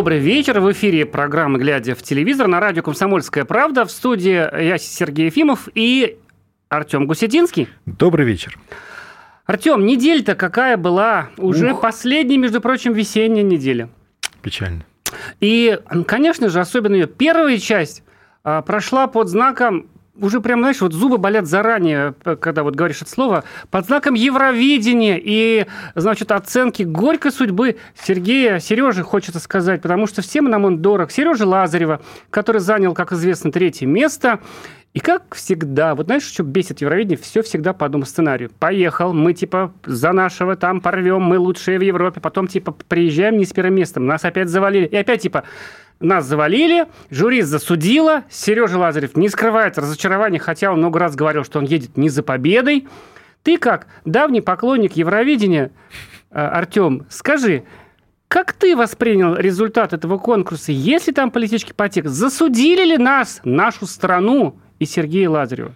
Добрый вечер. В эфире программы «Глядя в телевизор» на радио «Комсомольская правда». В студии я Сергей Ефимов и Артем Гусетинский. Добрый вечер. Артем, неделя-то какая была? Уже Ух. последняя, между прочим, весенняя неделя. Печально. И, конечно же, особенно ее первая часть а, прошла под знаком уже прям, знаешь, вот зубы болят заранее, когда вот говоришь это слово, под знаком Евровидения и, значит, оценки горькой судьбы Сергея, Сережи, хочется сказать, потому что всем нам он дорог. Сережа Лазарева, который занял, как известно, третье место. И как всегда, вот знаешь, что бесит Евровидение? Все всегда по одному сценарию. Поехал, мы типа за нашего там порвем, мы лучшие в Европе, потом типа приезжаем не с первым местом, нас опять завалили. И опять типа нас завалили, жюри засудило, Сережа Лазарев не скрывает разочарования, хотя он много раз говорил, что он едет не за победой. Ты как давний поклонник Евровидения, э, Артем, скажи, как ты воспринял результат этого конкурса? Если там политический подтекст, засудили ли нас, нашу страну и Сергея Лазарева?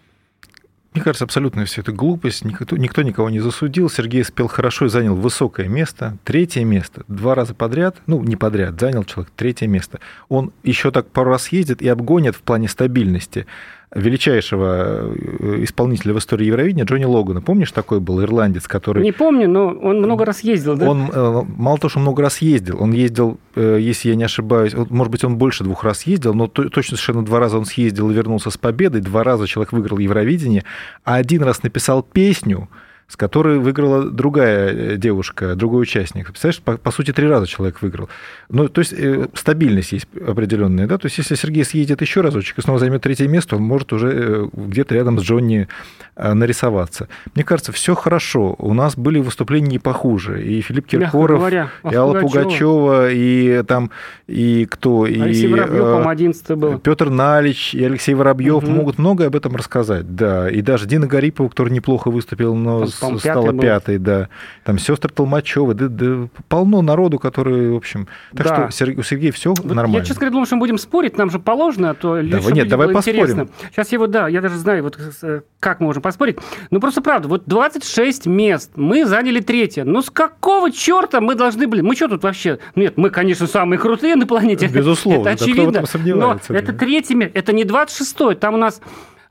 Мне кажется, абсолютно все это глупость. Никто, никто никого не засудил. Сергей спел хорошо и занял высокое место. Третье место. Два раза подряд, ну, не подряд, занял человек третье место. Он еще так пару раз ездит и обгонит в плане стабильности величайшего э, исполнителя в истории Евровидения Джонни Логана. Помнишь, такой был ирландец, который... Не помню, но он много раз ездил, да? Он э, мало того, что много раз ездил, он ездил, э, если я не ошибаюсь, может быть, он больше двух раз ездил, но точно совершенно два раза он съездил и вернулся с победой, два раза человек выиграл Евровидение, а один раз написал песню, с которой выиграла другая э, девушка, другой участник. Представляешь, по, по сути, три раза человек выиграл. Ну, то есть э, стабильность есть определенная, да, то есть если Сергей съедет еще разочек и снова займет третье место, он может уже э, где-то рядом с Джонни нарисоваться. Мне кажется, все хорошо. У нас были выступления не похуже. И Филипп Киркоров, говоря, и Алла Пугачева, и там, и кто, Алексей и Воробьев, 11 был. Петр Налич, и Алексей Воробьев угу. могут многое об этом рассказать, да. И даже Дина Гарипова, который неплохо выступил, но стала пятой, да. Там сестры Толмачевы, да, да, полно народу, которые, в общем... Так да. что у Сергея все вот нормально. Я, честно говоря, думал, что мы будем спорить, нам же положено, а то да, нет, давай поспорим. Интересно. Сейчас его, да, я даже знаю, вот э, как мы можем поспорить. Ну, просто правда, вот 26 мест, мы заняли третье. Ну, с какого черта мы должны были... Мы что тут вообще... Нет, мы, конечно, самые крутые на планете. Безусловно, это очевидно. Да но это третье место, это не 26 там у нас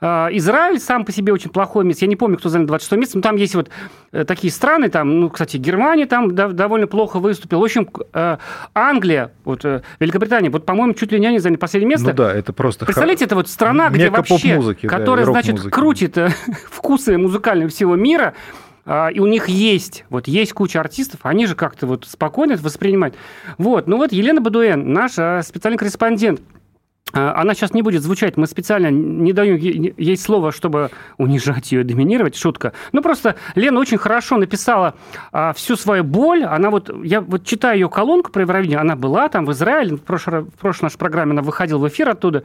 Израиль сам по себе очень плохое место. Я не помню, кто занял 26 место, но там есть вот э, такие страны, там, ну, кстати, Германия там довольно плохо выступила. В общем, э, Англия, вот, э, Великобритания, вот, по-моему, чуть ли не они заняли последнее место. Ну да, это просто... Представляете, это вот страна, где вообще, которая, да, значит, крутит вкусы музыкального всего мира, а, и у них есть, вот есть куча артистов, они же как-то вот спокойно это воспринимают. Вот, ну вот Елена Бадуэн, наш специальный корреспондент, а, она сейчас не будет звучать, мы специально не даем ей слово, чтобы унижать ее, доминировать, шутка. Ну, просто Лена очень хорошо написала а, всю свою боль. Она вот, я вот читаю ее колонку про Евровидение, она была там в Израиле, в прошлой, в прошлой нашей программе она выходила в эфир оттуда.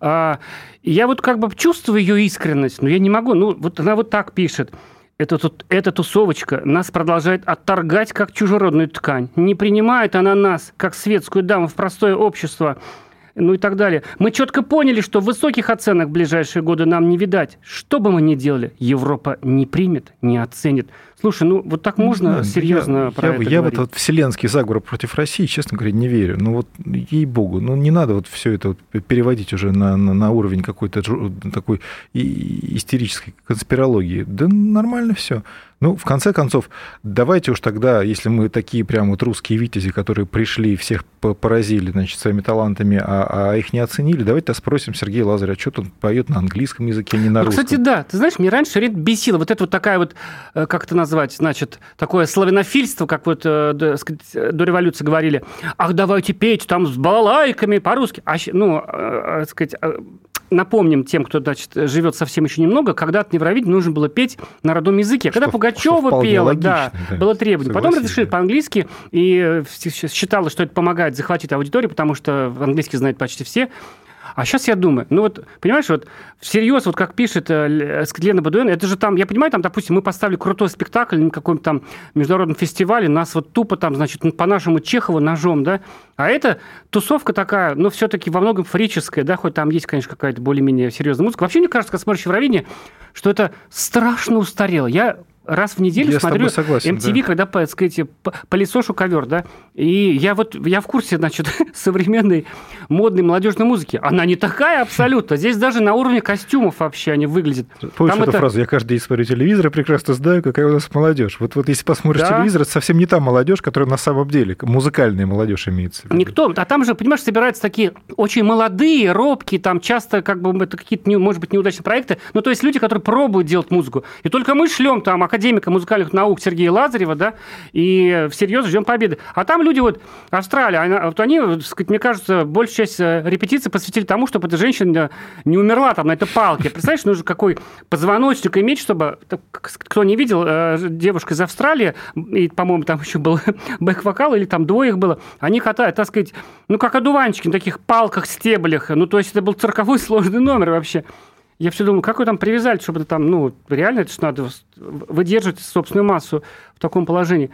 А, я вот как бы чувствую ее искренность, но я не могу, ну, вот она вот так пишет. Эта, тут, эта тусовочка нас продолжает отторгать как чужеродную ткань. Не принимает она нас, как светскую даму, в простое общество – ну и так далее. Мы четко поняли, что высоких оценок в ближайшие годы нам не видать. Что бы мы ни делали, Европа не примет, не оценит. Слушай, ну вот так можно да, серьезно я, про я, это Я говорить? вот, вот вселенский заговор против России, честно говоря, не верю. Ну вот, ей-богу, ну не надо вот все это вот переводить уже на, на, на уровень какой-то такой истерической конспирологии. Да нормально все. Ну, в конце концов, давайте уж тогда, если мы такие прям вот русские витязи, которые пришли, всех поразили, значит, своими талантами, а, а их не оценили, давайте спросим Сергея Лазаря, а что он поет на английском языке, а не на ну, русском. Кстати, да. Ты знаешь, мне раньше ред бесило вот это вот такая вот, э, как это назвать, значит, такое славянофильство, как вот э, до, до революции говорили. Ах, давайте петь там с балалайками по-русски. А, ну, э, сказать, напомним тем, кто значит, живет совсем еще немного, когда-то на Евровидении нужно было петь на родном языке. Когда что, Пугачева что пела, логично, да, да, было требование. Потом разрешили да. по-английски, и считалось, что это помогает захватить аудиторию, потому что английский знают почти все. А сейчас я думаю, ну вот, понимаешь, вот всерьез, вот как пишет э, Лена Бадуэн, это же там, я понимаю, там, допустим, мы поставили крутой спектакль на каком-то там международном фестивале, нас вот тупо там, значит, по нашему Чехову ножом, да, а это тусовка такая, ну, все-таки во многом фрическая, да, хоть там есть, конечно, какая-то более-менее серьезная музыка. Вообще, мне кажется, когда смотришь Евровидение, что это страшно устарело. Я раз в неделю я смотрю согласен, MTV, да. когда, так сказать, пылесошу ковер, да, и я вот, я в курсе, значит, современной модной молодежной музыки. Она не такая абсолютно. Здесь даже на уровне костюмов вообще они выглядят. Помнишь Там эту это... фразу? Я каждый день смотрю телевизор и прекрасно знаю, какая у нас молодежь. Вот, вот если посмотришь да. телевизор, это совсем не та молодежь, которая на самом деле, музыкальная молодежь имеется. Никто. А там же, понимаешь, собираются такие очень молодые, робкие, там часто как бы это какие-то, может быть, неудачные проекты. Ну, то есть люди, которые пробуют делать музыку. И только мы шлем там академика музыкальных наук Сергея Лазарева, да, и всерьез ждем победы. А там люди вот, Австралия, вот они, мне кажется, большая часть э, репетиции посвятили тому, чтобы эта женщина не умерла там на этой палке. Представляешь, нужно какой позвоночник иметь, чтобы, кто не видел, э, девушка из Австралии, и, по-моему, там еще был бэк-вокал, или там двое их было, они катают, так сказать, ну, как одуванчики на таких палках, стеблях. Ну, то есть это был цирковой сложный номер вообще. Я все думаю, как вы там привязали, чтобы это там, ну, реально это же надо выдерживать собственную массу в таком положении.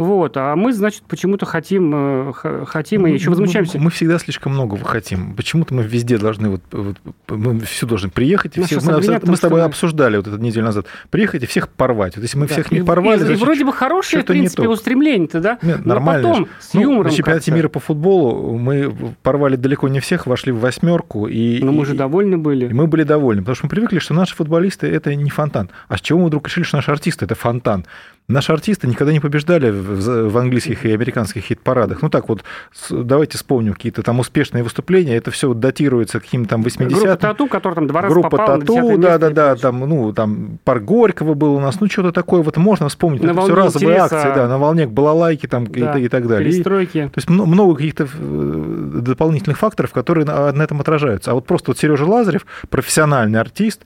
Вот, а мы, значит, почему-то хотим, э, хотим и еще возмущаемся. Мы, мы всегда слишком много хотим. Почему-то мы везде должны, вот, вот мы все должны приехать. И все, мы, мы с тобой обсуждали вот эту неделю назад. Приехать и всех порвать. Вот если мы да. всех не порвали... И, значит, и вроде бы хорошее, в принципе, устремление-то, да? Нет, нормально. Но потом с ну, юмором На чемпионате мира по футболу мы порвали далеко не всех, вошли в восьмерку. И, Но мы же довольны были. И мы были довольны, потому что мы привыкли, что наши футболисты – это не фонтан. А с чего мы вдруг решили, что наши артисты – это фонтан? Наши артисты никогда не побеждали в английских и американских хит-парадах. Ну так вот, давайте вспомним какие-то там успешные выступления. Это все датируется каким-то там 80-м. Группа Тату, которая там два раза Группа Тату, да-да-да, там, ну, там парк Горького был у нас, ну, что-то такое вот можно вспомнить. На это все разовые интереса. акции, да, на волне балалайки там да, и, и так далее. Перестройки. И, то есть много каких-то э, дополнительных факторов, которые на, на этом отражаются. А вот просто вот Сережа Лазарев, профессиональный артист,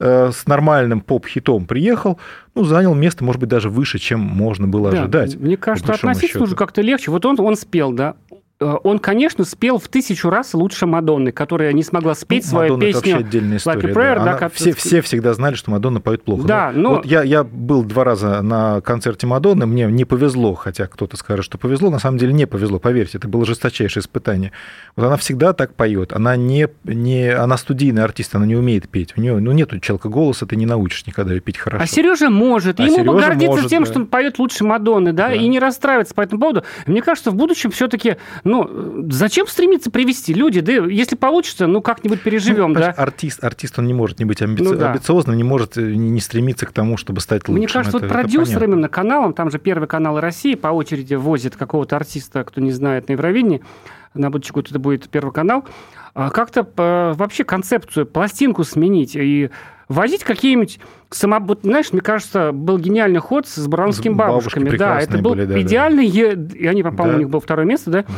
с нормальным поп-хитом приехал, ну, занял место, может быть, даже выше, чем можно было да, ожидать. Мне кажется, относиться уже как-то легче. Вот он, он спел, да, Э, он, конечно, спел в тысячу раз лучше Мадонны, которая не смогла спеть ну, свою Мадонна песню. Это вообще отдельная история. Prayer, да. Да, как... все, все всегда знали, что Мадонна поет плохо. Да, но... Вот я, я был два раза на концерте Мадонны, мне не повезло, хотя кто-то скажет, что повезло, на самом деле не повезло, поверьте, это было жесточайшее испытание. Вот она всегда так поет, она не, не она студийный артист, она не умеет петь, у нее ну, нету челка голоса, ты не научишь никогда ее петь хорошо. А Сережа может, а ему Сережа бы гордиться может, тем, да. что он поет лучше Мадонны, да, да, и не расстраиваться по этому поводу. Мне кажется, в будущем все-таки, ну, за Зачем стремиться привести люди? Да если получится, ну как-нибудь переживем, ну, да? Артист, артист, он не может не быть амбици... ну, да. амбициозным, не может э, не стремиться к тому, чтобы стать лучшим. Мне кажется, это, вот продюсер именно каналом, там же Первый канал России по очереди возит какого-то артиста, кто не знает, на Евровидении, на будущий год это будет Первый канал, как-то э, вообще концепцию, пластинку сменить и возить какие-нибудь само... Знаешь, мне кажется, был гениальный ход с баранскими бабушками. Да, это был были, да, идеальный... Да. И они, по-моему, да. у них было второе место, да? да?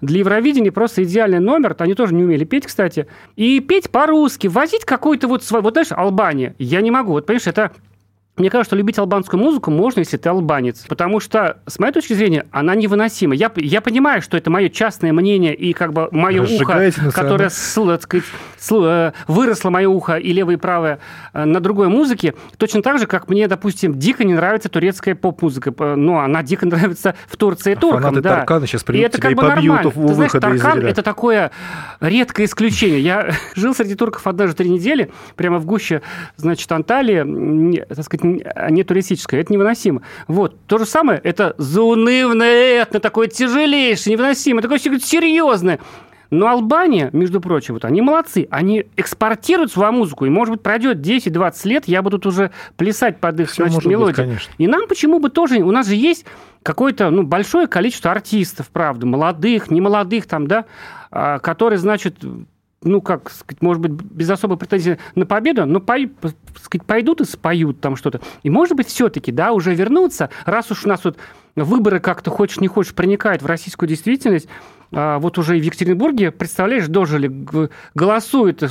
Для Евровидения просто идеальный номер. Они тоже не умели петь, кстати. И петь по-русски, возить какой-то вот свой... Вот знаешь, Албания. Я не могу. Вот, понимаешь, это мне кажется, что любить албанскую музыку можно, если ты албанец. Потому что, с моей точки зрения, она невыносима. Я, я понимаю, что это мое частное мнение и как бы мое ухо, которое так сказать, э, выросло мое ухо и левое и правое э, на другой музыке. Точно так же, как мне, допустим, дико не нравится турецкая поп-музыка. Ну, она дико нравится в Турции туркам. Фанаты да. Таркана сейчас придут и это как и бы нормально. Ты знаешь, Таркан – это такое редкое исключение. Я жил среди турков однажды три недели, прямо в гуще, значит, Анталии, так сказать, а не туристическое. Это невыносимо. Вот. То же самое, это заунывное этно, такое тяжелейшее, невыносимое, такое серьезное. Но Албания, между прочим, вот они молодцы. Они экспортируют свою музыку. И, может быть, пройдет 10-20 лет, я буду тут уже плясать под их значит, мелодию. Быть, и нам почему бы тоже... У нас же есть какое-то ну, большое количество артистов, правда, молодых, немолодых там, да, а, которые, значит, ну, как сказать, может быть, без особой претензии на победу, но по, сказать, пойдут и споют там что-то. И, может быть, все-таки, да, уже вернуться, раз уж у нас вот выборы как-то хочешь не хочешь проникают в российскую действительность, вот уже в Екатеринбурге, представляешь, дожили, голосуют,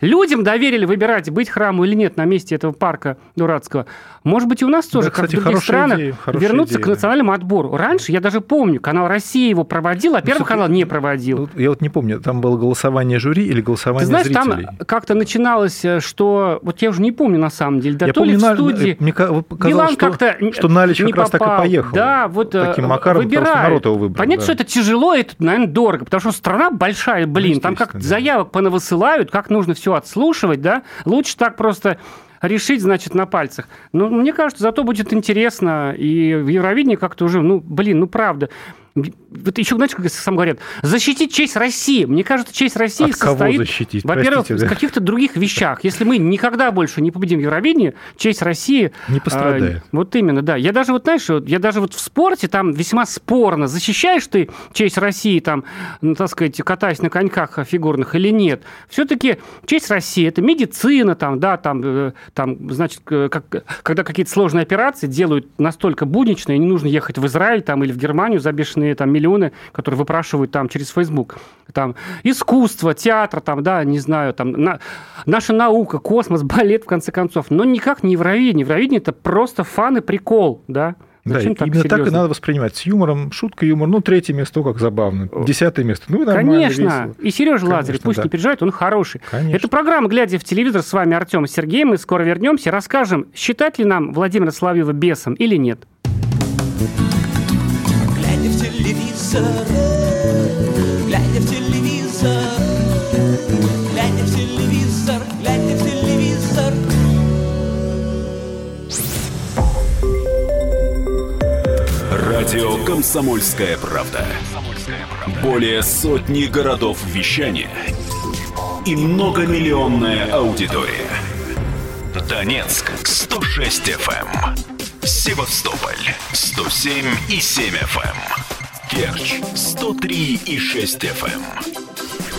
людям доверили выбирать, быть храму или нет на месте этого парка дурацкого. Может быть, и у нас тоже, да, как кстати, в других странах, идея, вернуться идея, к национальному отбору. Раньше, я даже помню, канал «Россия» его проводил, а ну, Первый канал не проводил. Я вот не помню, там было голосование жюри или голосование Ты знаешь, зрителей? там как-то начиналось, э, что... Вот я уже не помню, на самом деле. Да, я то помню, ли в студии... Мне казалось, что, что Налич как раз попал. так и поехал. Да, вот Таким макаром, выбирает. народ его выбрал. Понятно, да. что это тяжело, это, наверное, дорого, потому что страна большая, блин, там как да. заявок понавысылают, как нужно все отслушивать, да, лучше так просто решить, значит, на пальцах. Но мне кажется, зато будет интересно, и в Евровидении как-то уже, ну, блин, ну, правда. Вот еще, знаете, как сам говорят, защитить честь России. Мне кажется, честь России От состоит, защитить? во-первых, Простите, да? в каких-то других вещах. Если мы никогда больше не победим в Евровидении, честь России... Не пострадает. А, вот именно, да. Я даже вот, знаешь, я даже вот в спорте там весьма спорно, защищаешь ты честь России, там, ну, так сказать, катаясь на коньках фигурных или нет. Все-таки честь России – это медицина, там, да, там, э, там значит, как, когда какие-то сложные операции делают настолько будничные, не нужно ехать в Израиль там, или в Германию за бешеные бесконечные там миллионы, которые выпрашивают там через Facebook. Там искусство, театр, там, да, не знаю, там, на, наша наука, космос, балет, в конце концов. Но никак не Евровидение. Евровидение – это просто фан и прикол, да. Зачем да, так именно серьезно? так и надо воспринимать. С юмором, шутка, юмор. Ну, третье место, как забавно. Десятое место. Ну, нормально, Конечно. Весело. И Сережа Лазарев, пусть да. не переживает, он хороший. Конечно. Это программа «Глядя в телевизор». С вами Артем и Сергей. Мы скоро вернемся. Расскажем, считать ли нам Владимира Соловьева бесом или нет телевизор, глядя в телевизор, глядя в телевизор, глядя в телевизор. Радио «Комсомольская правда». Более сотни городов вещания и многомиллионная аудитория. Донецк 106 FM. Севастополь 107 и 7 FM. Керчь 103 и 6 FM.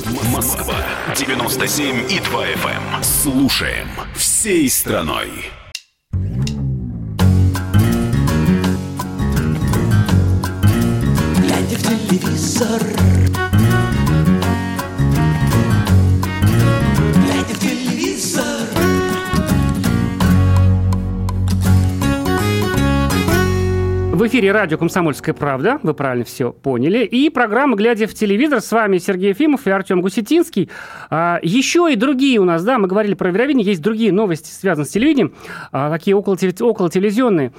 Эм. Москва 97 и 2 FM. Эм. Слушаем всей страной. Глядя в телевизор В эфире радио «Комсомольская правда», вы правильно все поняли. И программа «Глядя в телевизор». С вами Сергей Ефимов и Артем Гусетинский. А, еще и другие у нас, да, мы говорили про Евровидение, есть другие новости, связанные с телевидением, а, такие около, около телевизионные.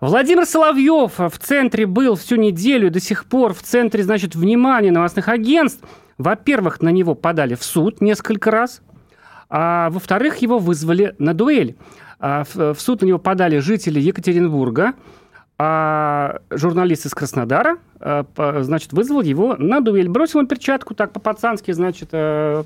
Владимир Соловьев в центре был всю неделю, до сих пор в центре, значит, внимания новостных агентств. Во-первых, на него подали в суд несколько раз, а во-вторых, его вызвали на дуэль. А, в суд на него подали жители Екатеринбурга – а журналист из Краснодара, э, значит, вызвал его на дуэль. Бросил ему перчатку так по-пацански, значит, э,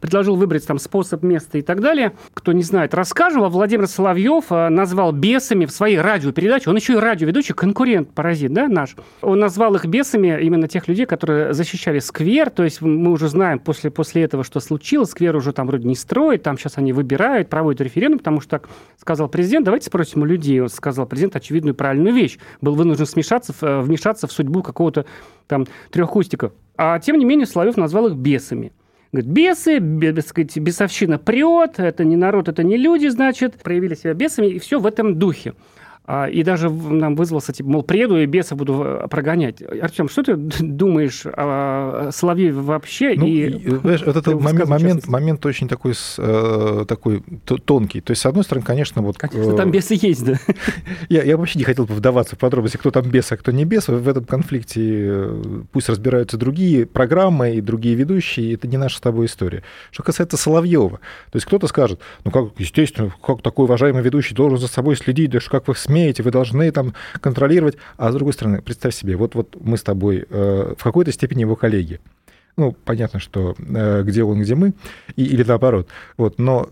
предложил выбрать там способ, место и так далее. Кто не знает, расскажем. А Владимир Соловьев э, назвал бесами в своей радиопередаче, он еще и радиоведущий, конкурент, паразит, да, наш. Он назвал их бесами именно тех людей, которые защищали сквер, то есть мы уже знаем после, после этого, что случилось, сквер уже там вроде не строит, там сейчас они выбирают, проводят референдум, потому что так сказал президент, давайте спросим у людей, он сказал президент очевидную правильную вещь, был вынужден смешаться, э, вмешаться в судьбу какого-то там трехкустика. А тем не менее Соловьев назвал их бесами. Говорит, бесы, без, сказать, бесовщина прет, это не народ, это не люди, значит, проявили себя бесами, и все в этом духе. А, и даже нам вызвался, типа, мол, приеду и беса буду э, прогонять. Артем, что ты думаешь о Соловьеве вообще? Ну, и, знаешь, вот этот момент, момент, момент очень такой, э, такой тонкий. То есть, с одной стороны, конечно, вот... Конечно, там бесы есть, да. Я, я вообще не хотел бы вдаваться в подробности, кто там бес, а кто не бес. В этом конфликте э, пусть разбираются другие программы и другие ведущие, это не наша с тобой история. Что касается Соловьева, то есть кто-то скажет, ну как, естественно, как такой уважаемый ведущий должен за собой следить, даже как вы СМИ умеете, вы должны там контролировать. А с другой стороны, представь себе, вот, вот мы с тобой э, в какой-то степени его коллеги. Ну, понятно, что э, где он, где мы, и, или наоборот. Вот, но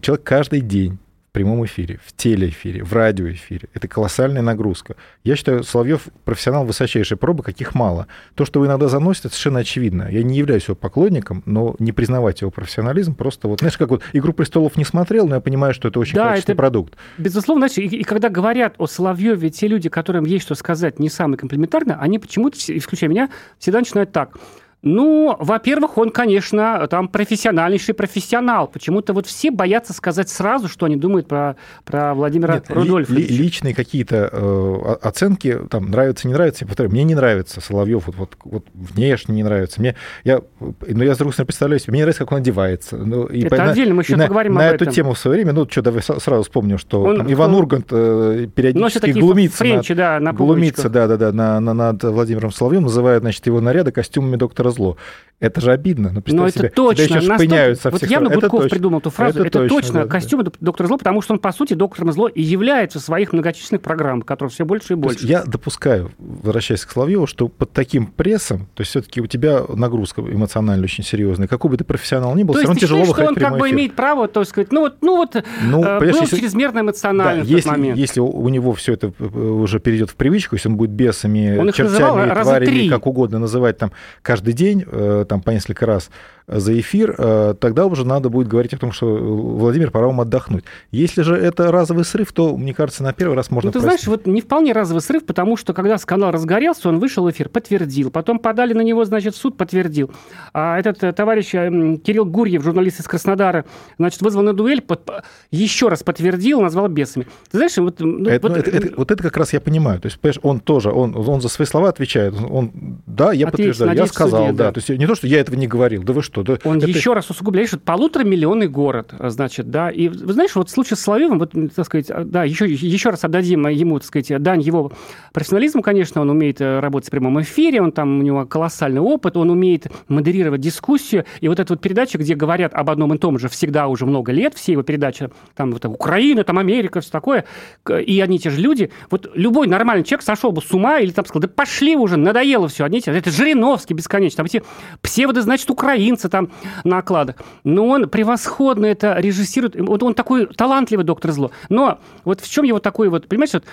человек каждый день прямом эфире, в телеэфире, в радиоэфире. Это колоссальная нагрузка. Я считаю, Соловьев профессионал высочайшей пробы, каких мало. То, что вы иногда заносите, это совершенно очевидно. Я не являюсь его поклонником, но не признавать его профессионализм просто вот... Знаешь, как вот «Игру престолов» не смотрел, но я понимаю, что это очень да, качественный это, продукт. Безусловно, знаешь, и, и когда говорят о Соловьеве, те люди, которым есть что сказать не самые комплиментарно, они почему-то, исключая меня, всегда начинают так – ну, во-первых, он, конечно, там профессиональнейший профессионал. Почему-то вот все боятся сказать сразу, что они думают про, про Владимира Нет, Рудольфовича. Ли, личные какие-то э, оценки, там, нравится, не нравится, я повторяю, мне не нравится Соловьев, вот, вот, вот внешне не нравится. Мне, я, но я, с другой стороны, представляю себе, мне не нравится, как он одевается. Ну, и Это по, отдельно, мы еще поговорим на, об на этом. эту тему в свое время, ну, что, давай сразу вспомню, что он, там, Иван он, Ургант э, периодически глумится, френчи, над, да, на глумится да, да, да, на, на, над Владимиром Соловьевым, называет, значит, его наряды костюмами доктора зло. Это же обидно. Ну, Но это себе, точно. Тебя еще со всех Вот явно Гудков точно. придумал эту фразу. Это, это точно, точно да, костюм да. доктора зло, потому что он, по сути, доктором зло и является в своих многочисленных программах, которые все больше и больше. я допускаю, возвращаясь к Соловьеву, что под таким прессом, то есть все-таки у тебя нагрузка эмоциональная очень серьезная, какой бы ты профессионал ни был, то все равно тяжело выходить что он как бы имеет право, то сказать, ну вот, ну вот ну, э, был если, чрезмерно эмоционально да, в если, момент. Если у него все это э, уже перейдет в привычку, если он будет бесами, он чертями, тварями, как угодно называть там каждый день, э, там по несколько раз, за эфир, э, тогда уже надо будет говорить о том, что Владимир, пора вам отдохнуть. Если же это разовый срыв, то, мне кажется, на первый раз можно... Ну, ты простить. знаешь, вот не вполне разовый срыв, потому что когда скандал разгорелся, он вышел в эфир, подтвердил. Потом подали на него, значит, суд, подтвердил. А этот э, товарищ э, Кирилл Гурьев, журналист из Краснодара, значит, вызвал на дуэль, под... еще раз подтвердил, назвал бесами. Ты знаешь, вот... Ну, это, вот... Ну, это, это, вот это как раз я понимаю. То есть, понимаешь, он тоже, он, он за свои слова отвечает. Он, да, я подтверждаю, я сказал, суде, да. да. То есть не то, что я этого не говорил, да вы что? Да, он это... еще раз усугубляет, что полуторамиллионный город, значит, да, и, вы знаешь, вот в случае с Соловьевым, вот, так сказать, да, еще, еще раз отдадим ему, так сказать, дань его профессионализму, конечно, он умеет э, работать в прямом эфире, он там, у него колоссальный опыт, он умеет модерировать дискуссию, и вот эта вот передача, где говорят об одном и том же всегда уже много лет, все его передачи, там, вот, Украина, там, Америка, все такое, и одни и те же люди, вот любой нормальный человек сошел бы с ума или там сказал, да пошли уже, надоело все, одни и те это Жириновский бесконечно, там эти псевдо, значит, украинцы там на окладах. Но он превосходно это режиссирует. Вот он такой талантливый доктор зло. Но вот в чем его такой вот, понимаешь, вот,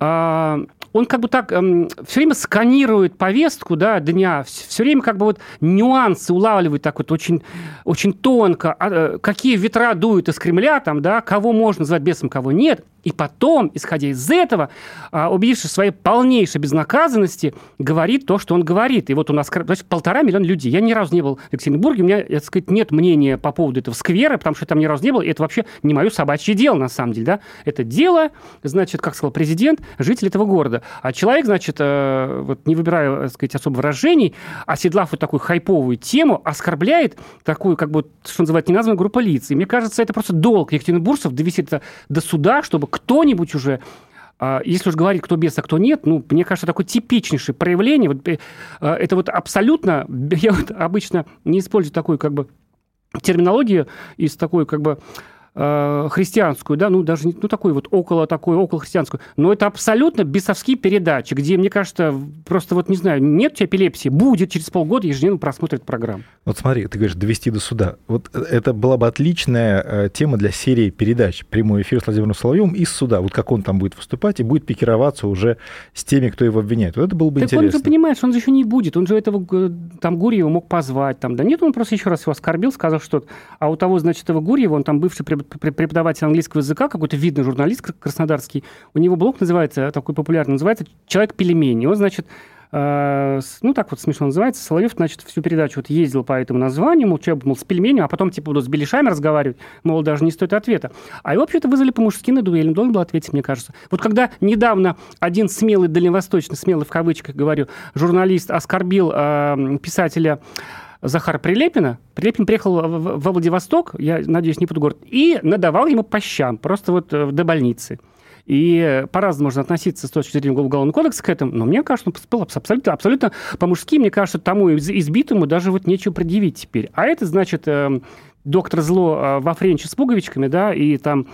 а, он как бы так эм, все время сканирует повестку да, дня, все время как бы вот нюансы улавливает так вот очень, очень тонко, а, э, какие ветра дуют из Кремля, там, да, кого можно назвать бесом, кого нет. И потом, исходя из этого, а, убедившись своей полнейшей безнаказанности, говорит то, что он говорит. И вот у нас значит, полтора миллиона людей. Я ни разу не был в Екатеринбурге, у меня, так сказать, нет мнения по поводу этого сквера, потому что я там ни разу не был, и это вообще не мое собачье дело, на самом деле. Да? Это дело, значит, как сказал президент, житель этого города. А человек, значит, э, вот не выбирая, так сказать, особо выражений, оседлав вот такую хайповую тему, оскорбляет такую, как бы, что называется, неназванную группу лиц. И мне кажется, это просто долг екатеринбуржцев довести это до суда, чтобы кто-нибудь уже а, если уж говорить, кто бес, а кто нет, ну, мне кажется, такое типичнейшее проявление. Вот, э, это вот абсолютно... Я вот обычно не использую такую как бы терминологию из такой как бы Э, христианскую, да, ну, даже, ну, такой вот около такой, около христианскую. Но это абсолютно бесовские передачи, где, мне кажется, просто вот, не знаю, нет у тебя эпилепсии, будет через полгода ежедневно просмотрит программ. Вот смотри, ты говоришь, довести до суда. Вот это была бы отличная э, тема для серии передач. Прямой эфир с Владимиром Соловьевым из суда. Вот как он там будет выступать и будет пикироваться уже с теми, кто его обвиняет. Вот это было бы так интересно. он же, понимаешь, он же еще не будет. Он же этого, э, там, Гурьева мог позвать. Там, да нет, он просто еще раз его оскорбил, сказал, что... А у того, значит, этого Гурьева, он там бывший преподаватель английского языка, какой-то видный журналист краснодарский, у него блог называется, такой популярный, называется «Человек-пельмень». Он, значит, э, ну, так вот смешно называется, Соловьев, значит, всю передачу вот ездил по этому названию, мол, человек, мол, с пельменем, а потом, типа, буду с беляшами разговаривать, мол, даже не стоит ответа. А его вообще-то вызвали по-мужски на дуэль, он должен был ответить, мне кажется. Вот когда недавно один смелый, дальневосточный, смелый в кавычках говорю, журналист оскорбил э, писателя Захара Прилепина. Прилепин приехал во Владивосток, я надеюсь, не под город, и надавал ему по щам, просто вот э, до больницы. И по-разному можно относиться с точки зрения Уголовного кодекса к этому, но мне кажется, он поступил абсолютно, абсолютно по-мужски. Мне кажется, тому избитому даже вот нечего предъявить теперь. А это, значит, эм, доктор Зло э, во френче с пуговичками, да, и там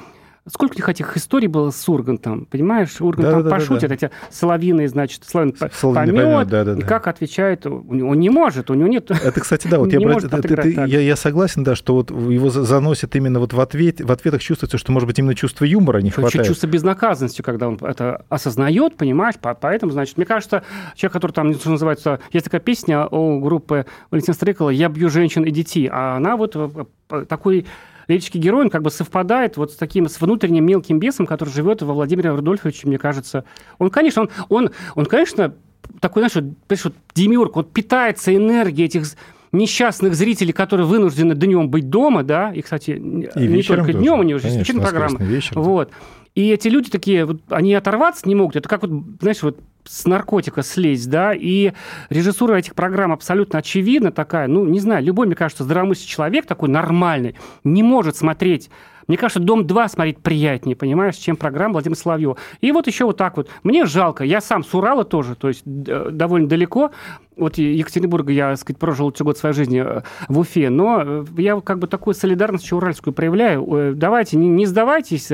Сколько у них этих историй было с Ургантом, понимаешь? Ургант да, там да, пошутит, да, да. эти соловиные, значит, соловин помет, помет да, да, и как отвечает, он не может, у него нет... Это, кстати, да, вот я, может ты, ты, я, я согласен, да, что вот его заносит именно вот в, ответ, в ответах чувствуется, что, может быть, именно чувство юмора не хватает. Чувство безнаказанности, когда он это осознает, понимаешь, поэтому, значит, мне кажется, человек, который там, что называется, есть такая песня у группы Валентина Стрыкала «Я бью женщин и детей», а она вот э, такой лирический герой, он как бы совпадает вот с таким, с внутренним мелким бесом, который живет во Владимире Рудольфовиче, мне кажется. Он, конечно, он, он, он конечно, такой, знаешь, вот, вот демиург, он питается энергией этих несчастных зрителей, которые вынуждены днем быть дома, да, и, кстати, и не только тоже. днем, у них же исключительно программа. Вечер, вот. И эти люди такие, вот, они оторваться не могут. Это как вот, знаешь, вот с наркотика слезть, да, и режиссура этих программ абсолютно очевидна такая, ну, не знаю, любой, мне кажется, здравомыслящий человек такой нормальный не может смотреть Мне кажется, «Дом-2» смотреть приятнее, понимаешь, чем программа Владимира Соловьева. И вот еще вот так вот. Мне жалко. Я сам с Урала тоже, то есть довольно далеко вот Екатеринбурга я, так сказать, прожил год своей жизни э, в Уфе, но э, я как бы такую солидарность уральскую проявляю. Э, давайте, не, не сдавайтесь,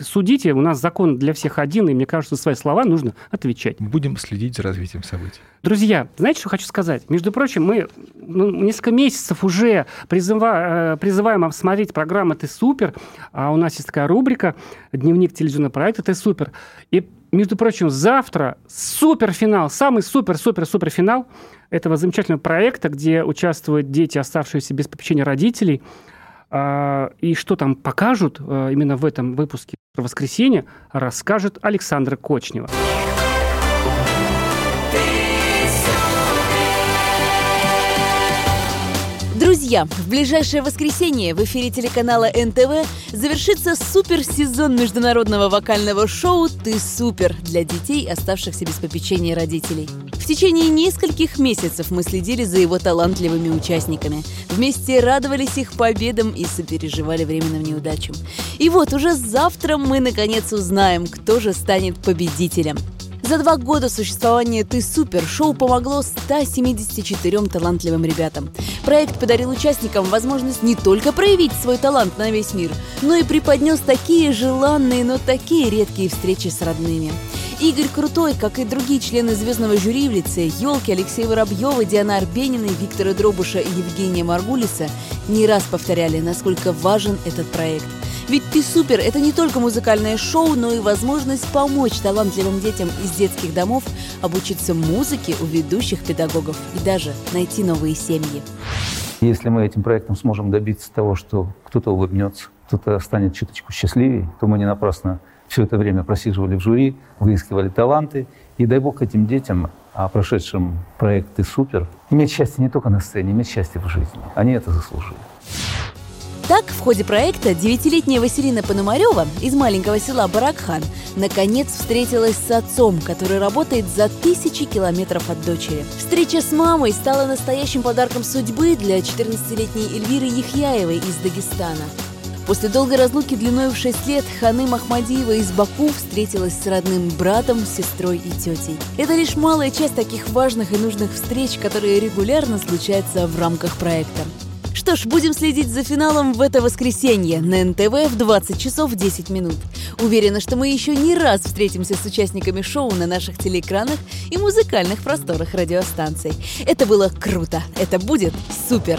судите, у нас закон для всех один, и мне кажется, свои слова нужно отвечать. Будем следить за развитием событий. Друзья, знаете, что хочу сказать? Между прочим, мы ну, несколько месяцев уже призыва, призываем вам смотреть программу «Ты супер», а у нас есть такая рубрика «Дневник телевизионного проекта «Ты супер». И между прочим, завтра суперфинал, самый супер-супер-супер финал этого замечательного проекта, где участвуют дети, оставшиеся без попечения родителей. А, и что там покажут а, именно в этом выпуске воскресенье, расскажет Александра Кочнева. Друзья, в ближайшее воскресенье в эфире телеканала НТВ завершится суперсезон международного вокального шоу «Ты супер» для детей, оставшихся без попечения родителей. В течение нескольких месяцев мы следили за его талантливыми участниками. Вместе радовались их победам и сопереживали временным неудачам. И вот уже завтра мы наконец узнаем, кто же станет победителем. За два года существования «Ты супер» шоу помогло 174 талантливым ребятам. Проект подарил участникам возможность не только проявить свой талант на весь мир, но и преподнес такие желанные, но такие редкие встречи с родными. Игорь Крутой, как и другие члены звездного жюри в лице Елки, Алексея Воробьева, Диана Арбенина, Виктора Дробуша и Евгения Маргулиса не раз повторяли, насколько важен этот проект – ведь «Ты супер» — это не только музыкальное шоу, но и возможность помочь талантливым детям из детских домов обучиться музыке у ведущих педагогов и даже найти новые семьи. Если мы этим проектом сможем добиться того, что кто-то улыбнется, кто-то станет чуточку счастливее, то мы не напрасно все это время просиживали в жюри, выискивали таланты. И дай бог этим детям, а прошедшим проект «Ты супер», иметь счастье не только на сцене, иметь счастье в жизни. Они это заслужили. Так, в ходе проекта девятилетняя Василина Пономарева из маленького села Баракхан наконец встретилась с отцом, который работает за тысячи километров от дочери. Встреча с мамой стала настоящим подарком судьбы для 14-летней Эльвиры Яхьяевой из Дагестана. После долгой разлуки длиной в 6 лет Ханы Махмадиева из Баку встретилась с родным братом, сестрой и тетей. Это лишь малая часть таких важных и нужных встреч, которые регулярно случаются в рамках проекта. Что ж, будем следить за финалом в это воскресенье на НТВ в 20 часов 10 минут. Уверена, что мы еще не раз встретимся с участниками шоу на наших телеэкранах и музыкальных просторах радиостанций. Это было круто. Это будет супер.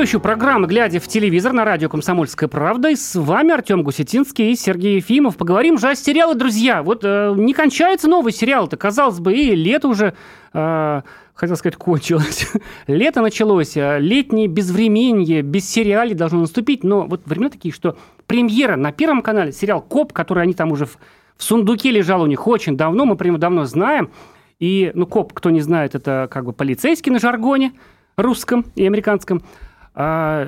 Все еще программа «Глядя в телевизор» на радио «Комсомольская правда». И с вами Артем Гусетинский и Сергей Ефимов. Поговорим же о сериале «Друзья». Вот э, не кончается новый сериал-то, казалось бы, и лето уже, э, хотел сказать, кончилось. лето началось, а летнее безвременье, без сериалей должно наступить. Но вот времена такие, что премьера на Первом канале, сериал «Коп», который они там уже в, в сундуке лежал у них очень давно, мы прямо давно знаем. И, ну, «Коп», кто не знает, это как бы полицейский на жаргоне русском и американском – а,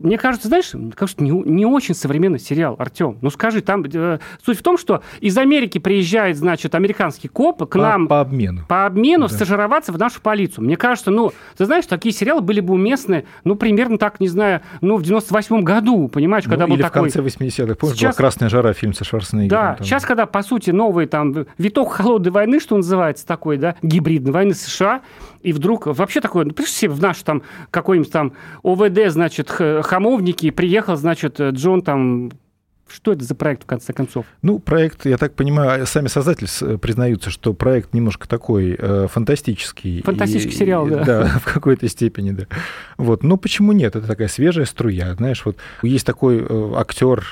мне кажется, знаешь, кажется, не, не очень современный сериал, Артем. Ну скажи, там э, суть в том, что из Америки приезжает, значит, американский коп к по, нам... По обмену. По обмену да. стажироваться в нашу полицию. Мне кажется, ну, ты знаешь, такие сериалы были бы уместны, ну, примерно так, не знаю, ну, в 98-м году, понимаешь, когда ну, был или такой... в конце 80-х. Помнишь, сейчас... была «Красная жара» фильм со Шварценеггером? Да, там. сейчас, когда, по сути, новый там виток холодной войны, что называется, такой, да, гибридной войны США, и вдруг вообще такое, ну, себе, в наш там какой-нибудь там ОВД, значит, хамовники, приехал, значит, Джон там что это за проект, в конце концов? Ну, проект, я так понимаю, сами создатели признаются, что проект немножко такой э, фантастический. Фантастический и, сериал, да. Да, в какой-то степени, да. Вот. Но почему нет? Это такая свежая струя. Знаешь, вот есть такой э, актер,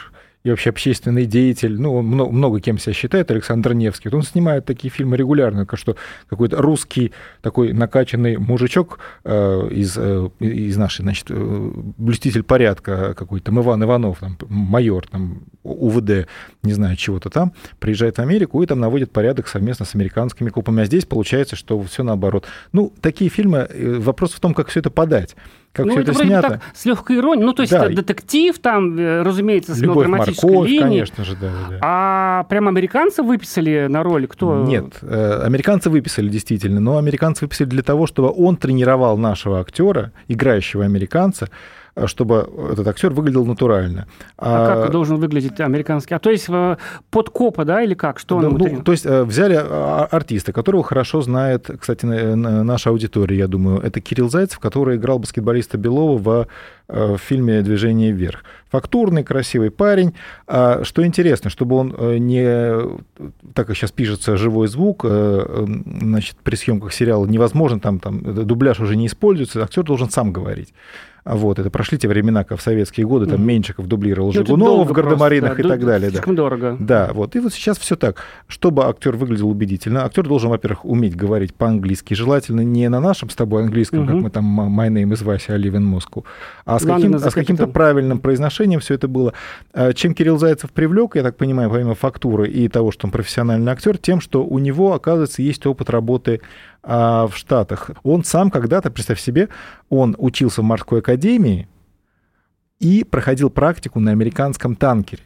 вообще общественный деятель, ну, много, много кем себя считает, Александр Невский, он снимает такие фильмы регулярно, как что какой-то русский такой накачанный мужичок э, из, э, из нашей, значит, э, блюститель порядка какой-то, там Иван Иванов, там, майор, там, УВД, не знаю, чего-то там, приезжает в Америку и там наводит порядок совместно с американскими копами. А здесь получается, что все наоборот. Ну, такие фильмы, э, вопрос в том, как все это подать как ну, все это, это снято. Так, с легкой иронией. Ну, то есть да. детектив там, э, разумеется, с Любовь драматической Морковь, линией. конечно же, да, да. А прям американцы выписали на роли? Кто? Нет, э, американцы выписали действительно, но американцы выписали для того, чтобы он тренировал нашего актера, играющего американца, чтобы этот актер выглядел натурально. А, а как должен выглядеть американский? А то есть э, под копа, да, или как? Что он ну, То есть э, взяли а, артиста, которого хорошо знает, кстати, наша аудитория, я думаю, это Кирилл Зайцев, который играл баскетболиста Белова в в фильме «Движение вверх». Фактурный, красивый парень. А, что интересно, чтобы он не... Так как сейчас пишется живой звук, значит, при съемках сериала невозможно, там, там дубляж уже не используется, актер должен сам говорить. Вот, это прошли те времена, как в советские годы, там Меньшиков дублировал Жигунова в «Гардемаринах» да, и так далее. Слишком да. дорого. Да, вот. И вот сейчас все так. Чтобы актер выглядел убедительно, актер должен, во-первых, уметь говорить по-английски, желательно не на нашем с тобой английском, угу. как мы там «My name is Вася, I live in Moscow», а с, каким, а с каким-то правильным произношением все это было. А чем Кирилл Зайцев привлек, я так понимаю, помимо фактуры и того, что он профессиональный актер, тем, что у него, оказывается, есть опыт работы а, в Штатах. Он сам когда-то, представь себе, он учился в морской академии и проходил практику на американском танкере.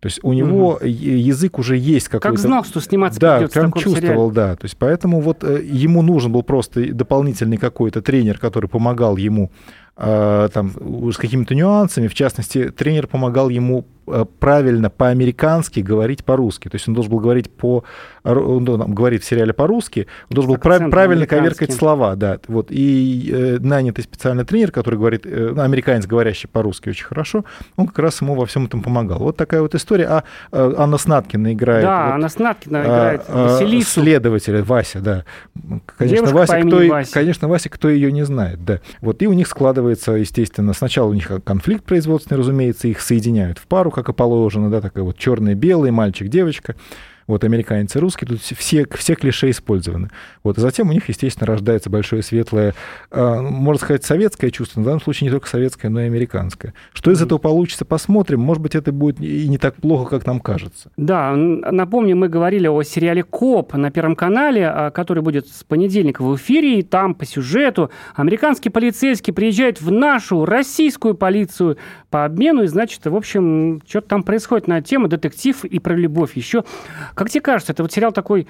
То есть у него угу. язык уже есть какой-то. Как знал, что сниматься да, придется прям в чувствовал, сериале. да. То есть поэтому вот э, ему нужен был просто дополнительный какой-то тренер, который помогал ему э, там с какими-то нюансами. В частности, тренер помогал ему Э, правильно по-американски говорить по-русски. То есть он должен был говорить по... Он говорит в сериале по-русски, он должен был прав, правильно коверкать слова, да. Вот. И э, нанятый специальный тренер, который говорит, э, ну, американец, говорящий по-русски очень хорошо, он как раз ему во всем этом помогал. Вот такая вот история. А э, Анна Снаткина играет... Да, вот, Анна Снаткина играет а, Василису. Следователя, Вася, да. Конечно, Вася, кто, Вася. конечно, Вася, кто ее не знает, да. Вот. И у них складывается, естественно, сначала у них конфликт производственный, разумеется, их соединяют в пару, как и положено, да, такая вот черный-белый, мальчик-девочка вот американец и русский, тут все, все клише использованы. Вот, и затем у них, естественно, рождается большое светлое, э, можно сказать, советское чувство, но в данном случае не только советское, но и американское. Что из этого получится, посмотрим. Может быть, это будет и не так плохо, как нам кажется. Да, напомню, мы говорили о сериале «Коп» на Первом канале, а, который будет с понедельника в эфире, и там по сюжету американский полицейский приезжает в нашу российскую полицию по обмену, и, значит, в общем, что-то там происходит на тему детектив и про любовь еще. Как тебе кажется, это вот сериал такой,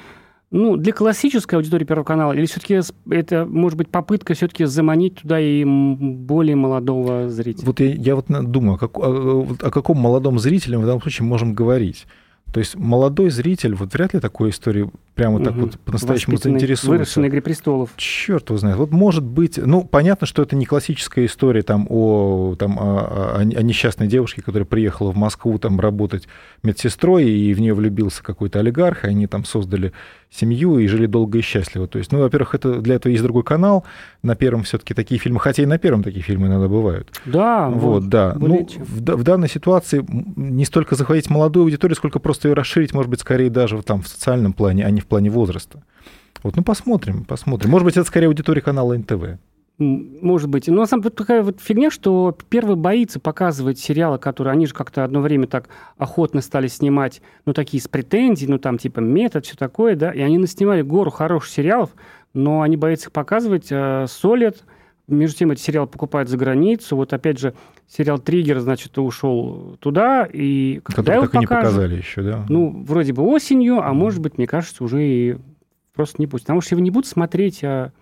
ну, для классической аудитории Первого канала, или все-таки это, может быть, попытка все-таки заманить туда и более молодого зрителя? Вот я, я вот думаю, как, о, о каком молодом зрителе мы в данном случае можем говорить? То есть молодой зритель, вот вряд ли такой истории прямо так вот по-настоящему заинтересуется. Выросший на «Игре престолов». Черт его знает. Вот может быть... Ну, понятно, что это не классическая история там, о, там, о, о, о несчастной девушке, которая приехала в Москву там, работать медсестрой, и в нее влюбился какой-то олигарх, и они там создали семью и жили долго и счастливо. То есть, ну, во-первых, это для этого есть другой канал. На первом все-таки такие фильмы, хотя и на первом такие фильмы иногда бывают. Да, вот, вот да. Ну, в, в данной ситуации не столько захватить молодую аудиторию, сколько просто ее расширить, может быть, скорее даже там в социальном плане, а не в плане возраста. Вот, ну, посмотрим, посмотрим. Может быть, это скорее аудитория канала НТВ. Может быть. Но на самом деле такая вот фигня, что первый боится показывать сериалы, которые они же как-то одно время так охотно стали снимать, ну, такие с претензий, ну, там, типа, метод, все такое, да, и они наснимали гору хороших сериалов, но они боятся их показывать, э, солят, между тем эти сериалы покупают за границу. Вот опять же, сериал «Триггер», значит, ушел туда. И когда его так покажут, и не показали еще, да? Ну, вроде бы осенью, а может быть, мне кажется, уже и просто не пусть. Потому что его не будут смотреть, а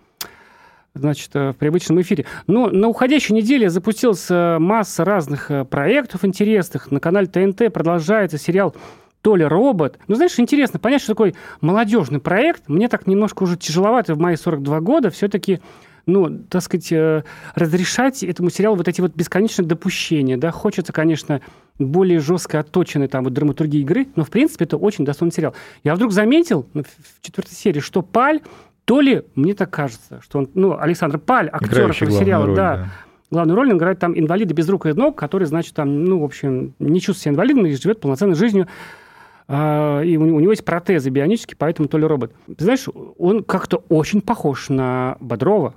значит, э, в привычном эфире. Но на уходящей неделе запустилась масса разных э, проектов интересных. На канале ТНТ продолжается сериал то ли робот. Ну, знаешь, интересно понять, что такой молодежный проект. Мне так немножко уже тяжеловато в мои 42 года все-таки ну, так сказать, э, разрешать этому сериалу вот эти вот бесконечные допущения, да, хочется, конечно, более жестко отточенной там вот драматургии игры, но, в принципе, это очень достойный сериал. Я вдруг заметил ну, в четвертой серии, что Паль, то ли, мне так кажется, что он, ну, Александр Паль, актер этого сериала, роль, да, да, главную роль он играет там инвалида без рук и ног, который, значит, там, ну, в общем, не чувствует себя инвалидом и живет полноценной жизнью а, и у него есть протезы бионические, поэтому то ли робот. Знаешь, он как-то очень похож на Бодрова.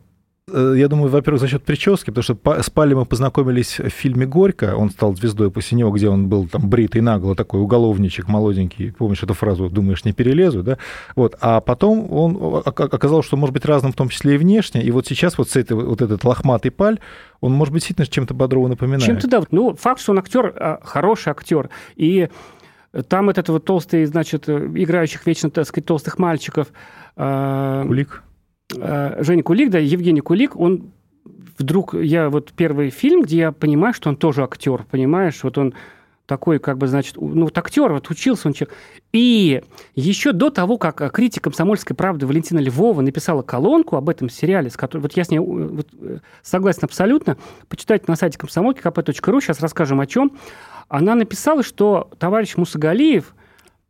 Э, я думаю, во-первых, за счет прически, потому что с Палли мы познакомились в фильме «Горько». Он стал звездой после него, где он был там бритый нагло, такой уголовничек молоденький. Помнишь эту фразу «думаешь, не перелезу», да? Вот. А потом он оказалось, что может быть разным, в том числе и внешне. И вот сейчас вот, с этой, вот этот лохматый Паль, он, может быть, действительно чем-то Бодрова напоминает. Чем-то, да. Ну, факт, что он актер, а, хороший актер. И там этот вот толстый, значит, играющих вечно, так сказать, толстых мальчиков. А, Кулик. А, Женя Кулик, да, Евгений Кулик, он вдруг, я вот первый фильм, где я понимаю, что он тоже актер, понимаешь, вот он такой, как бы, значит, ну, вот актер, вот учился он человек. И еще до того, как критик «Комсомольской правды» Валентина Львова написала колонку об этом сериале, с которой, вот я с ней вот, э, согласен абсолютно, почитайте на сайте комсомолки kp.ru, сейчас расскажем о чем она написала, что товарищ Мусагалиев,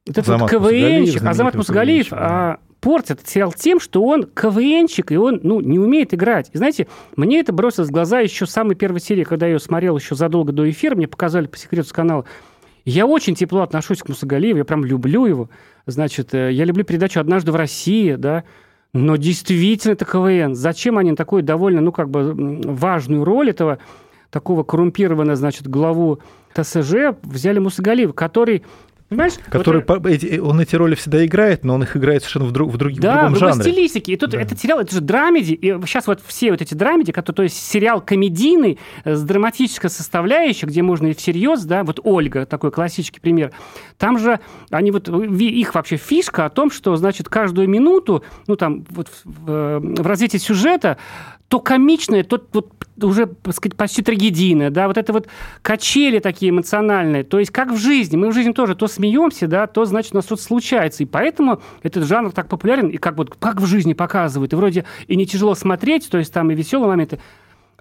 вот этот вот КВНщик, Азамат Мусагалиев, а, портит сериал тем, что он КВНщик, и он ну, не умеет играть. И знаете, мне это бросилось в глаза еще с самой первой серии, когда я ее смотрел еще задолго до эфира, мне показали по секрету с канала. Я очень тепло отношусь к Мусагалиеву, я прям люблю его. Значит, э, я люблю передачу «Однажды в России», да, но действительно это КВН. Зачем они такую довольно, ну, как бы важную роль этого такого коррумпированного, значит, главу ТСЖ взяли Мусагалиева, который Понимаешь? Который вот, эти, он эти роли всегда играет, но он их играет совершенно в, друг, в, друг, да, в другом жанре. Да, стилистике. И тут да. этот сериал, это же драмеди. И сейчас вот все вот эти драмеди, которые, то есть сериал комедийный э, с драматической составляющей, где можно и всерьез, да, вот Ольга, такой классический пример. Там же они вот, их вообще фишка о том, что, значит, каждую минуту, ну там вот в, э, в развитии сюжета то комичное, то вот уже, так сказать, почти трагедийное, да, вот это вот качели такие эмоциональные, то есть как в жизни, мы в жизни тоже то смеемся, да, то, значит, у нас что-то случается, и поэтому этот жанр так популярен, и как вот, как в жизни показывают, и вроде и не тяжело смотреть, то есть там и веселые моменты,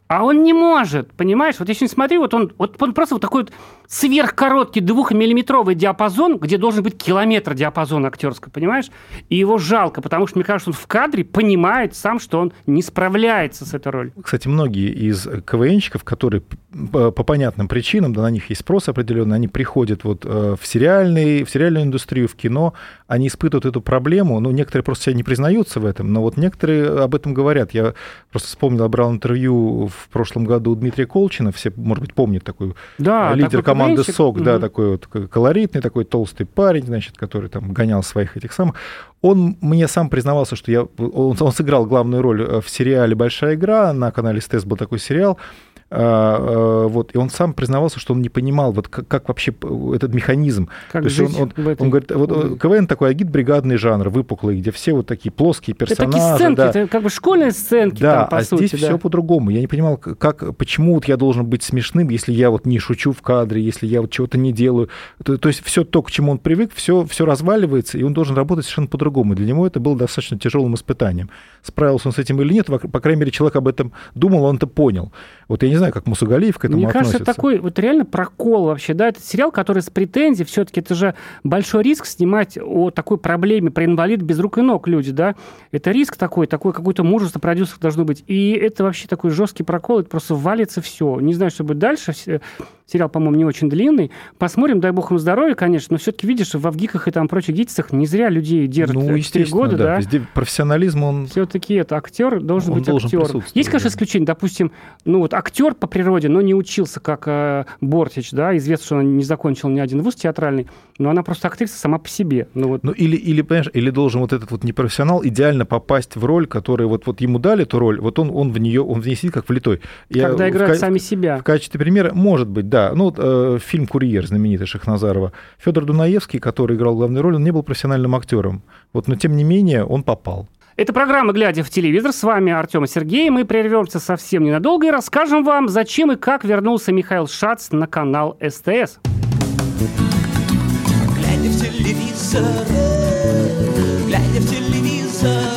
а он не может, понимаешь? Вот если не смотри, вот он, вот он просто вот такой вот сверхкороткий двухмиллиметровый диапазон, где должен быть километр диапазона актерского, понимаешь? И его жалко, потому что, мне кажется, он в кадре понимает сам, что он не справляется с этой ролью. Кстати, многие из КВНщиков, которые по понятным причинам, да, на них есть спрос определенный, они приходят вот э, в, сериальный, в сериальную индустрию, в кино, они испытывают эту проблему, ну, некоторые просто себя не признаются в этом, но вот некоторые об этом говорят. Я просто вспомнил, брал интервью в прошлом году у Дмитрия Колчина, все, может быть, помнят такой да, лидер такой команды СОК, угу. да, такой вот колоритный, такой толстый парень, значит, который там гонял своих этих самых. Он мне сам признавался, что я, он, он сыграл главную роль э, в сериале «Большая игра», на канале СТС был такой сериал, а, а, вот, и он сам признавался, что он не понимал, вот как, как вообще этот механизм. Как То жить он, он, он говорит, вот КВН такой агит-бригадный жанр, выпуклый, где все вот такие плоские персонажи. Это такие сценки, да. это как бы школьные сценки да, там, по а сути. здесь да. все по-другому. Я не понимал, как, почему вот я должен быть смешным, если я вот не шучу в кадре, если я вот чего-то не делаю. То, то есть все то, к чему он привык, все, все разваливается, и он должен работать совершенно по-другому. Для него это было достаточно тяжелым испытанием. Справился он с этим или нет, по крайней мере, человек об этом думал, он это понял. Вот я не знаю, как Мусугалиев к этому Мне относится. кажется, такой вот реально прокол вообще, да, этот сериал, который с претензией, все-таки это же большой риск снимать о такой проблеме про инвалид без рук и ног люди, да, это риск такой, такой какое-то мужество продюсеров должно быть, и это вообще такой жесткий прокол, это просто валится все, не знаю, что будет дальше, сериал, по-моему, не очень длинный, посмотрим, дай бог ему здоровья, конечно, но все-таки видишь, в Авгиках и там прочих гитицах не зря людей держат ну, естественно, года, да. да. Везде профессионализм, он... Все-таки это актер должен он быть должен актер. Есть, конечно, исключение. Допустим, ну вот актер по природе, но не учился, как э, Бортич, да, известно, что он не закончил ни один вуз театральный, но она просто актриса сама по себе. Ну, вот. ну или, или, понимаешь, или должен вот этот вот непрофессионал идеально попасть в роль, которую вот, вот ему дали эту роль, вот он, он в нее, он в ней сидит как влитой. Когда играют в, сами себя. В качестве примера, может быть, да. Ну, вот, э, фильм «Курьер» знаменитый Шахназарова. Федор Дунаевский, который играл главную роль, он не был профессиональным актером. Вот, но тем не менее он попал. Это программа «Глядя в телевизор». С вами Артем и Сергей. Мы прервемся совсем ненадолго и расскажем вам, зачем и как вернулся Михаил Шац на канал СТС. Глядя в телевизор, глядя в телевизор,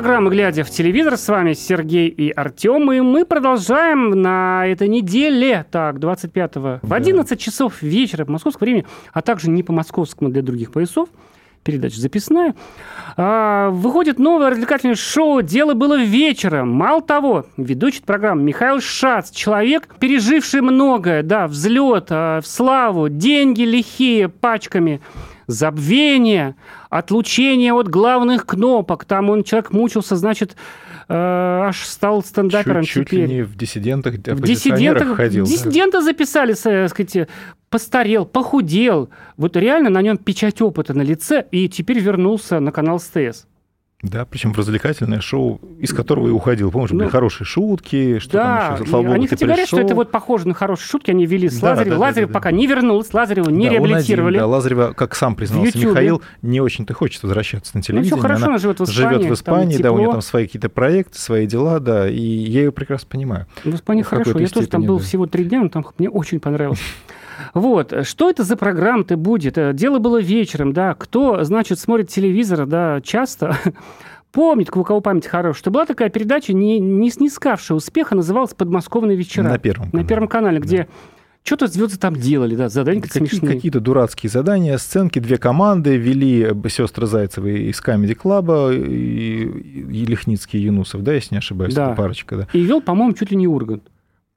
Это программа «Глядя в телевизор». С вами Сергей и Артем. И мы продолжаем на этой неделе, так, 25-го, в 11 часов вечера по московскому времени, а также не по московскому для других поясов, передача записная, а, выходит новое развлекательное шоу «Дело было вечером». Мало того, ведущий программы Михаил Шац, человек, переживший многое, да, взлет, а, в славу, деньги лихие пачками – забвение, отлучение от главных кнопок. Там он, человек мучился, значит, э, аж стал стендапером чуть, теперь. Чуть ли не в диссидентах, в диссидентах ходил. Диссидента да. записали, так сказать, постарел, похудел. Вот реально на нем печать опыта на лице, и теперь вернулся на канал СТС. Да, причем в развлекательное шоу, из которого и уходил. Помнишь, ну, были хорошие шутки, что да, там еще, слава они, кстати, говорят, что это вот похоже на хорошие шутки, они вели с да, Лазаревым. Да, Лазарев да, да, пока да. не вернулся, Лазарева не да, реабилитировали. Один, да, Лазарева, как сам признался Михаил, не очень-то хочет возвращаться на телевидение. Ну, все хорошо, она, она живет в Испании. Живет в Испании, да, у нее там свои какие-то проекты, свои дела, да, и я ее прекрасно понимаю. В Испании хорошо, я тоже там был всего три дня, но там мне очень понравилось. Вот. Что это за программа-то будет? Дело было вечером, да. Кто, значит, смотрит телевизор, да, часто, помнит, у кого память хорошая, что была такая передача, не, не снискавшая успеха, называлась «Подмосковные вечера». На Первом канале. На Первом канале, где... Что-то звезды там делали, да, задания какие, смешные. Какие-то дурацкие задания, сценки, две команды вели сестры Зайцевы из Камеди Клаба и, и Лихницкий и Юнусов, да, если не ошибаюсь, да. парочка, да. И вел, по-моему, чуть ли не Ургант.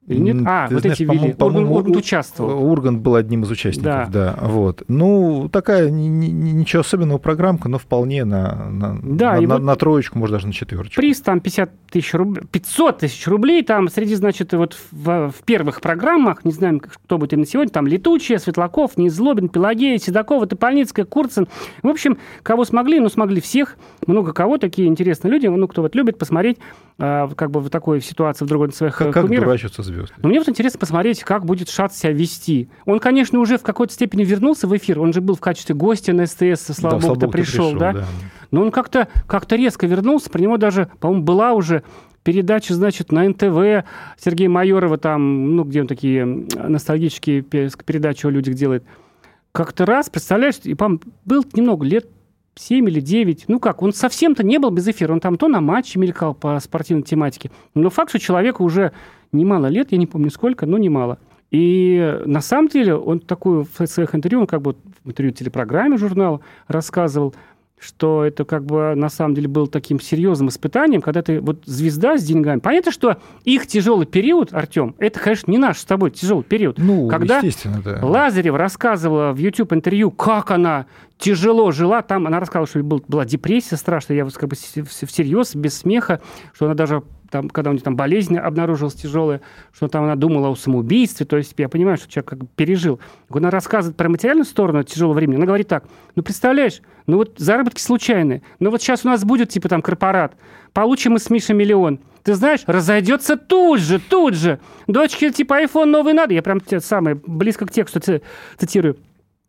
Или нет? А, Ты вот знаешь, эти вели. Ургант, Ургант участвовал. Ургант был одним из участников, да. да вот. Ну, такая ничего особенного программка, но вполне на, на, да, на, на, вот на троечку, может, даже на четверочку. Приз там 50 тысяч рублей, 500 тысяч рублей, там среди, значит, вот в, в первых программах, не знаем, кто будет именно сегодня, там Летучая, Светлаков, Незлобин, Пелагея, Седокова, Топольницкая, Курцин. В общем, кого смогли, ну, смогли всех. Много кого, такие интересные люди, ну, кто вот любит посмотреть, а, как бы в такой ситуации в другой своих как, кумиров. Как дурачатся звезды. Но мне вот интересно посмотреть, как будет Шат себя вести. Он, конечно, уже в какой-то степени вернулся в эфир. Он же был в качестве гостя на СТС, слава да, богу, пришел, пришел, да? да. Но он как-то как резко вернулся. Про него даже, по-моему, была уже передача, значит, на НТВ Сергея Майорова, там, ну, где он такие ностальгические передачи о людях делает. Как-то раз, представляешь, и, по был немного, лет 7 или 9. Ну как, он совсем-то не был без эфира. Он там то на матче мелькал по спортивной тематике. Но факт, что человеку уже немало лет, я не помню сколько, но немало. И на самом деле он такую в своих интервью, он как бы в интервью телепрограмме журнала рассказывал, что это как бы на самом деле был таким серьезным испытанием, когда ты вот звезда с деньгами. Понятно, что их тяжелый период, Артем, это, конечно, не наш с тобой тяжелый период. Ну, когда естественно, да. Лазарев рассказывала в YouTube интервью, как она тяжело жила. Там она рассказывала, что был, была депрессия страшная. Я вот как бы всерьез, без смеха, что она даже там, когда у нее там болезнь обнаружилась тяжелая, что там она думала о самоубийстве, то есть я понимаю, что человек как бы пережил. Она рассказывает про материальную сторону тяжелого времени, она говорит так, ну, представляешь, ну вот заработки случайные, ну вот сейчас у нас будет типа там корпорат, получим мы с Мишей миллион, ты знаешь, разойдется тут же, тут же. Дочке типа iPhone новый надо, я прям те самые близко к тексту цитирую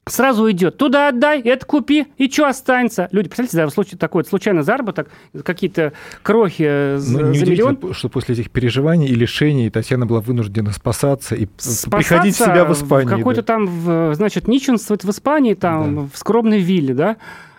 сразу уйдет. Туда отдай, это купи, и что останется? Люди, представляете, да, в случае такой случайный заработок, какие-то крохи ну, за миллион. что после этих переживаний и лишений Татьяна была вынуждена спасаться и спасаться приходить в себя в Испании. Какой-то да. там, значит, нищенствовать в Испании, там, да. в скромной вилле, да?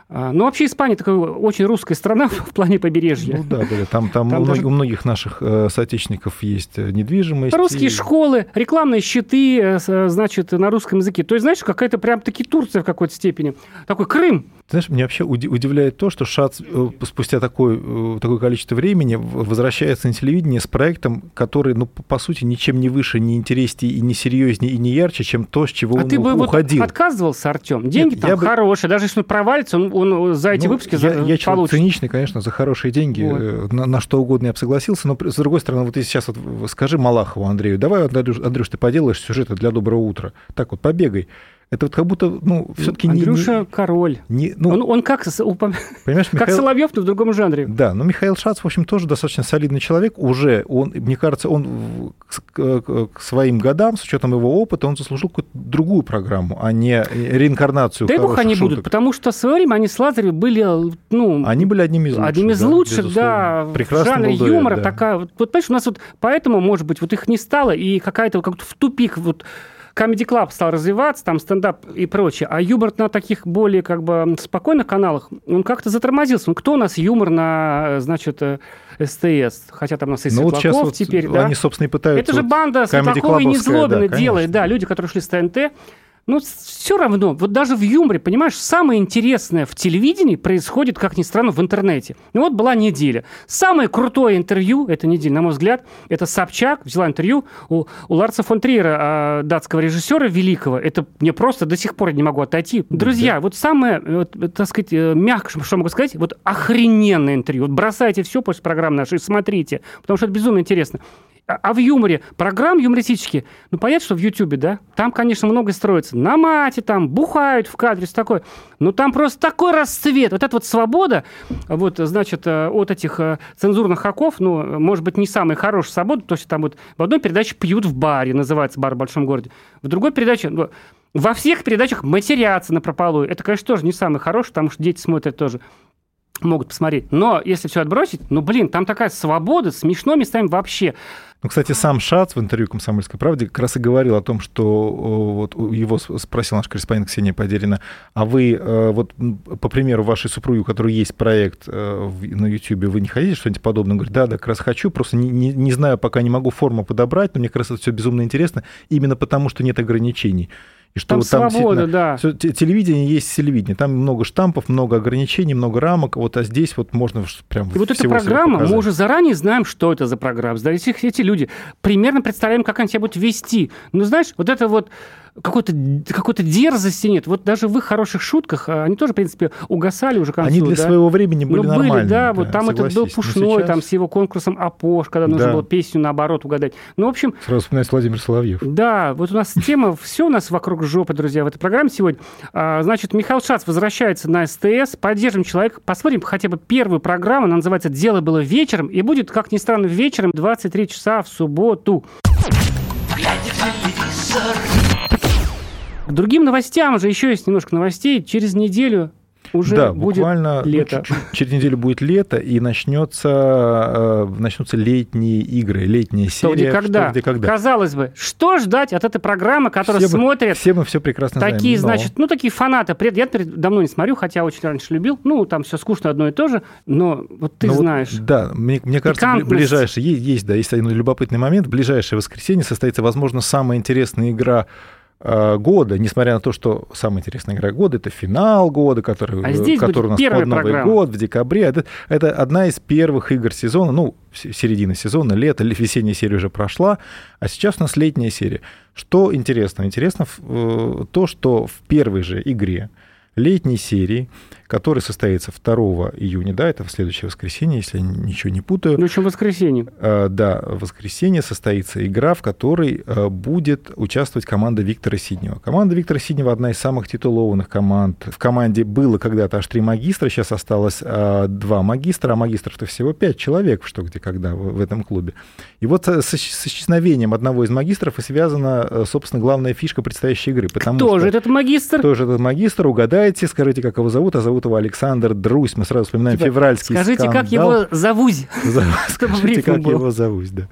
А, ну, вообще Испания такая очень русская страна в плане побережья. Ну да, да там, там, там у, даже... у многих наших э, соотечественников есть э, недвижимость. Русские и... школы, рекламные щиты, э, значит, на русском языке. То есть, знаешь, какая-то прям таки Турция в какой-то степени. Такой Крым. Знаешь, меня вообще удивляет то, что ШАЦ э, спустя такое, э, такое количество времени возвращается на телевидение с проектом, который, ну, по сути, ничем не выше, не интереснее и не серьезнее и не ярче, чем то, с чего а он ты бы уходил. Вот отказывался, Артем. Деньги Нет, там хорошие, бы... даже если он провалится, он, он за эти ну, выпуски я, я человек циничный, конечно, за хорошие деньги вот. Э, на, на что угодно я бы согласился, но с другой стороны, вот если сейчас вот скажи Малахову Андрею, давай, Андрюш, Андрюш, ты поделаешь сюжеты для доброго утра, так вот побегай. Это вот как будто, ну, все-таки не... Андрюша не, король. Не, ну, он, он как, понимаешь, как Михаил, Соловьев, но в другом жанре. Да, но Михаил Шац, в общем, тоже достаточно солидный человек. Уже он, мне кажется, он к, своим годам, с учетом его опыта, он заслужил какую-то другую программу, а не реинкарнацию Дай бог они шуток. будут, потому что в свое время они с Лазаревым были, ну... Они были одними из лучших. Одними из лучших, да. Прекрасный жанр юмора да. такая. Вот, понимаешь, у нас вот поэтому, может быть, вот их не стало, и какая-то как-то в тупик вот Comedy Club стал развиваться, там стендап и прочее, а юмор на таких более как бы спокойных каналах, он как-то затормозился. Ну, кто у нас юмор на, значит, э, СТС? Хотя там у нас и ну, Светлаков вот теперь, вот да? Они, собственно, и пытаются... Это же банда Светлакова и Незлобина да, делает, да, люди, которые шли с ТНТ, ну, все равно, вот даже в юморе, понимаешь, самое интересное в телевидении происходит, как ни странно, в интернете. Ну, вот была неделя. Самое крутое интервью этой недели, на мой взгляд, это Собчак взяла интервью у, у Ларса фон Триера, а, датского режиссера великого. Это мне просто до сих пор не могу отойти. Друзья, да. вот самое, вот, так сказать, э, мягко, что могу сказать, вот охрененное интервью. Вот бросайте все после программы нашей, смотрите, потому что это безумно интересно. А, а в юморе, программ юмористические, ну, понятно, что в Ютубе, да, там, конечно, много строится. На мате там, бухают в кадре, все такое. Но там просто такой расцвет. Вот эта вот свобода, вот, значит, э, от этих э, цензурных хаков, ну, может быть, не самая хорошая свобода, то есть там вот в одной передаче пьют в баре, называется бар в большом городе. В другой передаче, ну, во всех передачах матерятся на прополую. Это, конечно, тоже не самый хороший, потому что дети смотрят тоже могут посмотреть. Но если все отбросить, ну, блин, там такая свобода, смешно местами вообще. Ну, кстати, сам Шац в интервью «Комсомольской правде» как раз и говорил о том, что вот его спросил наш корреспондент Ксения Подерина, а вы, э, вот по примеру вашей супруги, у которой есть проект э, на YouTube, вы не хотите что-нибудь подобное? Говорит, да, да, как раз хочу, просто не, не, не знаю, пока не могу форму подобрать, но мне как раз это все безумно интересно, именно потому, что нет ограничений. И что там, вот там свобода, да. Все, телевидение есть телевидение. Там много штампов, много ограничений, много рамок. Вот, а здесь вот можно прям И вот эта программа, мы уже заранее знаем, что это за программа. Эти, эти люди примерно представляем, как они себя будут вести. Ну, знаешь, вот это вот какой-то какой-то дерзости нет. Вот даже в их хороших шутках а, они тоже, в принципе, угасали уже к концу. Они для да? своего времени были ну, нормальными. Были, да, вот там этот был Пушной, сейчас... там с его конкурсом «Апош», когда нужно да. было песню наоборот угадать. Ну, в общем... Сразу вспоминается Владимир Соловьев. Да, вот у нас тема, все у нас вокруг жопы, друзья, в этой программе сегодня. А, значит, Михаил Шац возвращается на СТС, поддержим человека, посмотрим хотя бы первую программу, она называется «Дело было вечером», и будет, как ни странно, вечером 23 часа в субботу. Глядя телевизор, к другим новостям уже еще есть немножко новостей. Через неделю уже да, будет буквально ну, лето. Ну, через неделю будет лето, и начнется, э, начнутся летние игры, летняя серия. Что где, когда. Что, где, когда. Казалось бы, что ждать от этой программы, которая все смотрят... все мы все прекрасно такие, знаем. значит, ну, такие фанаты. Я давно не смотрю, хотя очень раньше любил. Ну, там все скучно одно и то же, но вот ты но знаешь. Вот, да, мне, мне кажется, ближайший... Есть, есть, да, есть один любопытный момент. В ближайшее воскресенье состоится, возможно, самая интересная игра года, несмотря на то, что самая интересная игра года это финал года, который, а здесь который у нас под Новый программа. год в декабре. Это, это одна из первых игр сезона, ну, середина сезона, лето, весенняя серия уже прошла, а сейчас у нас летняя серия. Что интересно? Интересно э, то, что в первой же игре летней серии который состоится 2 июня, да, это в следующее воскресенье, если я ничего не путаю. Ну, еще воскресенье. А, да, в воскресенье состоится игра, в которой а, будет участвовать команда Виктора Сиднева. Команда Виктора Сиднева одна из самых титулованных команд. В команде было когда-то аж три магистра, сейчас осталось а, два магистра, а магистров-то всего пять человек, что где когда в, в этом клубе. И вот с, с исчезновением одного из магистров и связана, собственно, главная фишка предстоящей игры. Потому Кто же этот магистр? Кто же этот магистр? Угадайте, скажите, как его зовут, а зовут его Александр Друсь. Мы сразу вспоминаем типа, февральский Скажите, скандал. как его зовут? Скажите, как его зовут, да.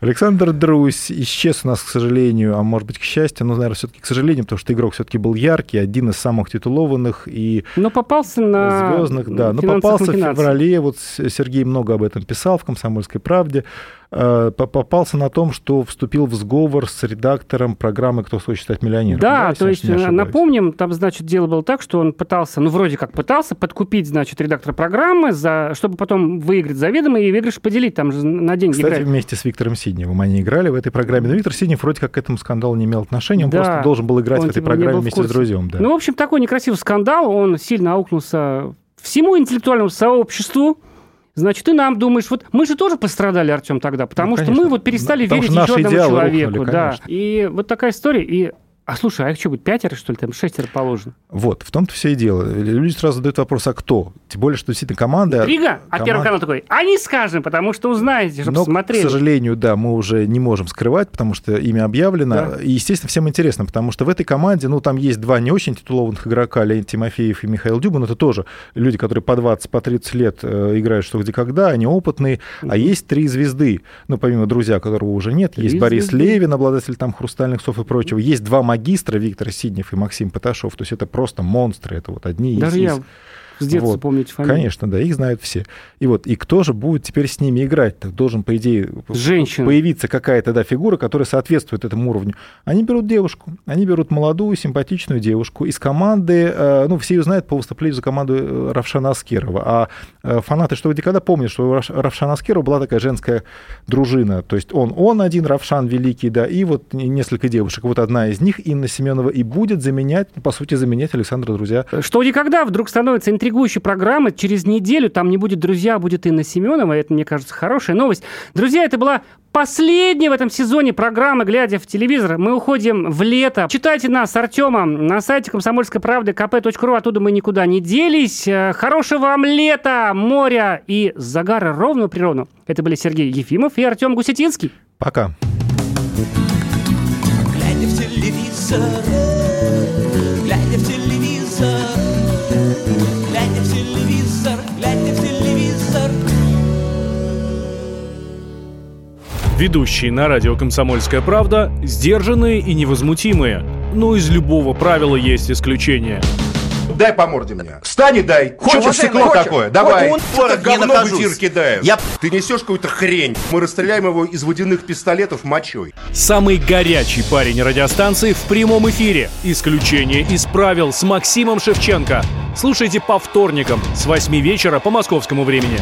Александр Друсь исчез у нас, к сожалению, а может быть, к счастью, но, наверное, все-таки к сожалению, потому что игрок все-таки был яркий, один из самых титулованных и но попался на звездных, да, но попался в феврале. Вот Сергей много об этом писал в «Комсомольской правде». Э, попался на том, что вступил в сговор с редактором программы «Кто хочет стать миллионером». Да, да то есть, напомним, там, значит, дело было так, что он пытался, ну, вроде как пытался подкупить, значит, редактора программы, за, чтобы потом выиграть заведомо и выигрыш поделить, там же на деньги Кстати, играть. вместе с Виктором Сидневым они играли в этой программе. Но Виктор Сиднев вроде как к этому скандалу не имел отношения, он да, просто должен был играть в этой типа программе вместе с друзьям. Да. Ну, в общем, такой некрасивый скандал, он сильно аукнулся всему интеллектуальному сообществу, Значит, ты нам думаешь, вот мы же тоже пострадали, Артем, тогда, потому ну, что мы вот перестали потому верить еще одному человеку. Рухнули, да. И вот такая история. И а слушай, а их что, будет пятеро, что ли, там шестеро положено? Вот, в том-то все и дело. Люди сразу задают вопрос, а кто? Тем более, что действительно команда... Рига, а Первый канал такой, а не скажем, потому что узнаете, чтобы Но, смотрели. к сожалению, да, мы уже не можем скрывать, потому что имя объявлено. Да. И, естественно, всем интересно, потому что в этой команде, ну, там есть два не очень титулованных игрока, Леонид Тимофеев и Михаил Дюбан. Это тоже люди, которые по 20, по 30 лет э, играют что где когда, они опытные. Угу. А есть три звезды, ну, помимо друзья, которого уже нет. Три есть звезды. Борис Левин, обладатель там хрустальных сов и прочего. Есть два магистра, Виктор Сиднев и Максим Поташов. То есть это просто монстры, это вот одни Даже из... я с детства вот. помните фамилию. Конечно, да, их знают все. И вот, и кто же будет теперь с ними играть? Так должен, по идее, Женщина. появиться какая-то да, фигура, которая соответствует этому уровню. Они берут девушку, они берут молодую, симпатичную девушку из команды, э, ну, все ее знают по выступлению за команду э, Равшана Аскерова. А э, фанаты «Что где когда» помнят, что у Равшана Аскерова была такая женская дружина. То есть он, он один, Равшан великий, да, и вот несколько девушек. Вот одна из них, Инна Семенова, и будет заменять, по сути, заменять Александра Друзья. Что никогда вдруг становится интригующим интригующей программы. Через неделю там не будет «Друзья», а будет Инна Семенова. Это, мне кажется, хорошая новость. Друзья, это была последняя в этом сезоне программа «Глядя в телевизор». Мы уходим в лето. Читайте нас с Артемом на сайте комсомольской правды kp.ru. Оттуда мы никуда не делись. Э, хорошего вам лета, моря и загара ровно природу. Это были Сергей Ефимов и Артем Гусетинский. Пока. Глядя в телевизор, Ведущие на радио «Комсомольская правда» сдержанные и невозмутимые. Но из любого правила есть исключение. Дай по морде мне. Встань и дай. Хочешь стекло хочешь? такое? Давай. Он что говно в эфир кидаешь. Я... Ты несешь какую-то хрень. Мы расстреляем его из водяных пистолетов мочой. Самый горячий парень радиостанции в прямом эфире. Исключение из правил с Максимом Шевченко. Слушайте по вторникам с 8 вечера по московскому времени.